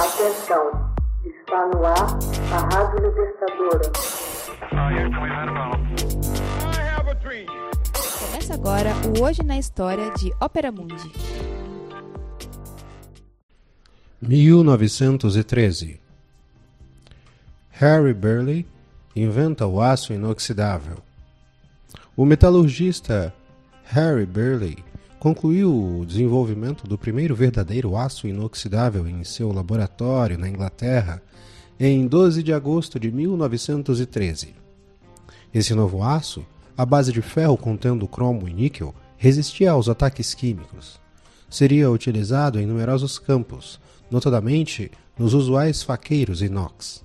Atenção, está no ar a Rádio Libertadora. Começa agora o Hoje na História de Ópera Mundi. 1913 Harry Burley inventa o aço inoxidável. O metalurgista Harry Burley concluiu o desenvolvimento do primeiro verdadeiro aço inoxidável em seu laboratório na Inglaterra em 12 de agosto de 1913. Esse novo aço, à base de ferro contendo cromo e níquel, resistia aos ataques químicos. Seria utilizado em numerosos campos, notadamente nos usuais faqueiros inox.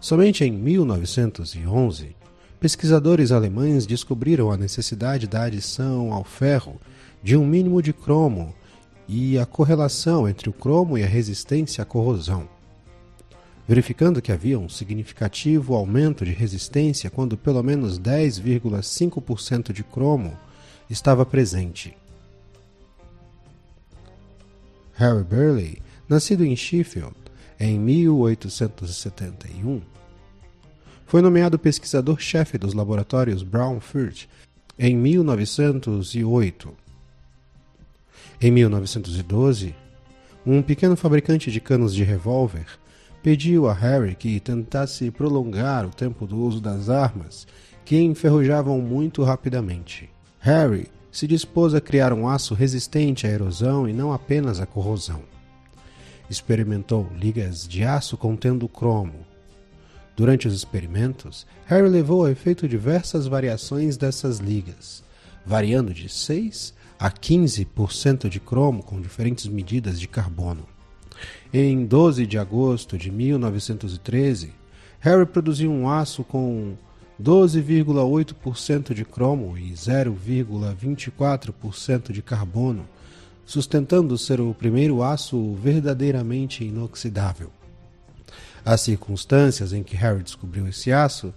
Somente em 1911 pesquisadores alemães descobriram a necessidade da adição ao ferro de um mínimo de cromo e a correlação entre o cromo e a resistência à corrosão. Verificando que havia um significativo aumento de resistência quando pelo menos 10,5% de cromo estava presente. Harry Burley, nascido em Sheffield em 1871, foi nomeado pesquisador-chefe dos laboratórios Brown-Furt em 1908. Em 1912, um pequeno fabricante de canos de revólver pediu a Harry que tentasse prolongar o tempo do uso das armas que enferrujavam muito rapidamente. Harry se dispôs a criar um aço resistente à erosão e não apenas à corrosão. Experimentou ligas de aço contendo cromo, Durante os experimentos, Harry levou a efeito diversas variações dessas ligas, variando de 6 a 15% de cromo com diferentes medidas de carbono. Em 12 de agosto de 1913, Harry produziu um aço com 12,8% de cromo e 0,24% de carbono, sustentando ser o primeiro aço verdadeiramente inoxidável. As circunstâncias em que Harry descobriu esse aço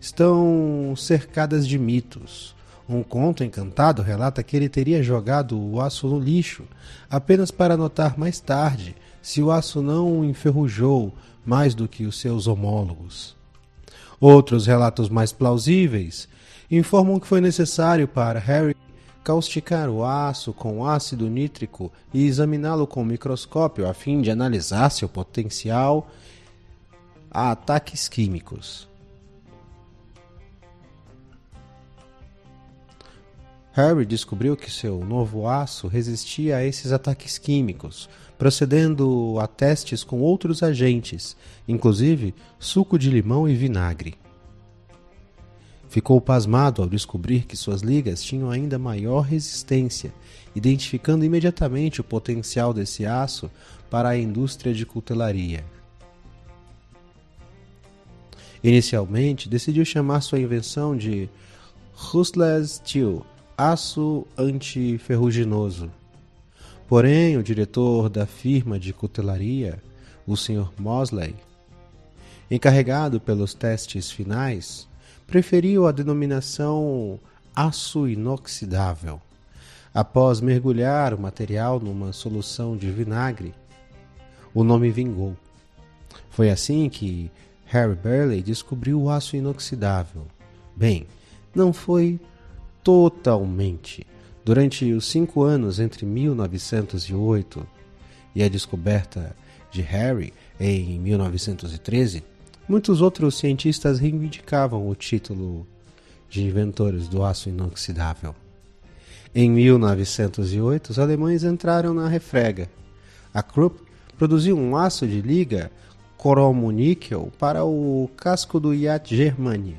estão cercadas de mitos. Um conto encantado relata que ele teria jogado o aço no lixo, apenas para notar mais tarde se o aço não enferrujou mais do que os seus homólogos. Outros relatos mais plausíveis informam que foi necessário para Harry causticar o aço com ácido nítrico e examiná-lo com microscópio a fim de analisar seu potencial a ataques químicos. Harry descobriu que seu novo aço resistia a esses ataques químicos, procedendo a testes com outros agentes, inclusive suco de limão e vinagre. Ficou pasmado ao descobrir que suas ligas tinham ainda maior resistência, identificando imediatamente o potencial desse aço para a indústria de cutelaria. Inicialmente, decidiu chamar sua invenção de Rustless Steel, aço antiferruginoso. Porém, o diretor da firma de cutelaria, o Sr. Mosley, encarregado pelos testes finais, preferiu a denominação aço inoxidável. Após mergulhar o material numa solução de vinagre, o nome vingou. Foi assim que Harry Burley descobriu o aço inoxidável. Bem, não foi totalmente. Durante os cinco anos entre 1908 e a descoberta de Harry em 1913, muitos outros cientistas reivindicavam o título de inventores do aço inoxidável. Em 1908, os alemães entraram na refrega. A Krupp produziu um aço de liga cromo-níquel para o casco do iate Germania.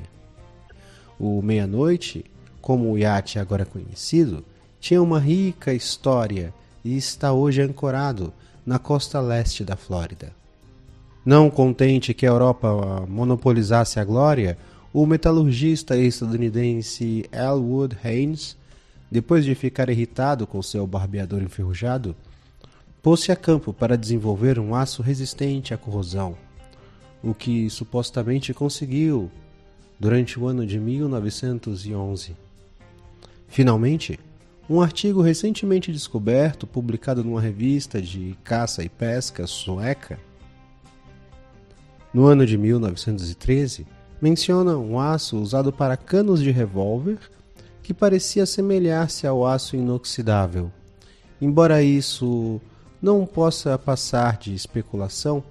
O Meia-Noite, como o iate agora conhecido, tinha uma rica história e está hoje ancorado na costa leste da Flórida. Não contente que a Europa monopolizasse a glória, o metalurgista estadunidense Elwood Haynes, depois de ficar irritado com seu barbeador enferrujado, pôs-se a campo para desenvolver um aço resistente à corrosão, o que supostamente conseguiu durante o ano de 1911. Finalmente, Um artigo recentemente descoberto, publicado numa revista de caça e pesca sueca, no ano de 1913, menciona um aço usado para canos de revólver que parecia semelhar-se ao aço inoxidável. Embora isso não possa passar de especulação,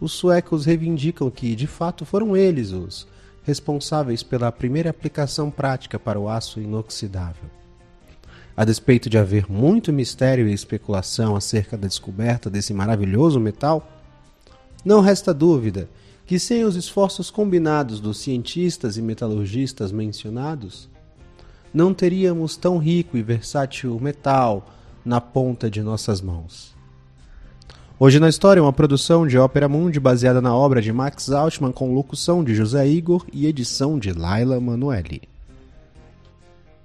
os suecos reivindicam que, de fato, foram eles os responsáveis pela primeira aplicação prática para o aço inoxidável. A despeito de haver muito mistério e especulação acerca da descoberta desse maravilhoso metal, não resta dúvida que, sem os esforços combinados dos cientistas e metalurgistas mencionados, não teríamos tão rico e versátil metal na ponta de nossas mãos. Hoje na História, uma produção de Ópera Mundi baseada na obra de Max Altman com locução de José Igor e edição de Laila Manuelli.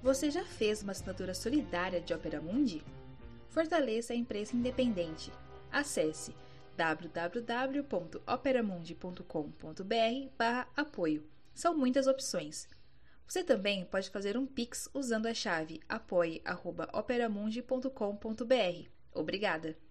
Você já fez uma assinatura solidária de Ópera Mundi? Fortaleça a imprensa independente. Acesse www.operamundi.com.br/apoio. São muitas opções. Você também pode fazer um Pix usando a chave apoie.operamundi.com.br. Obrigada!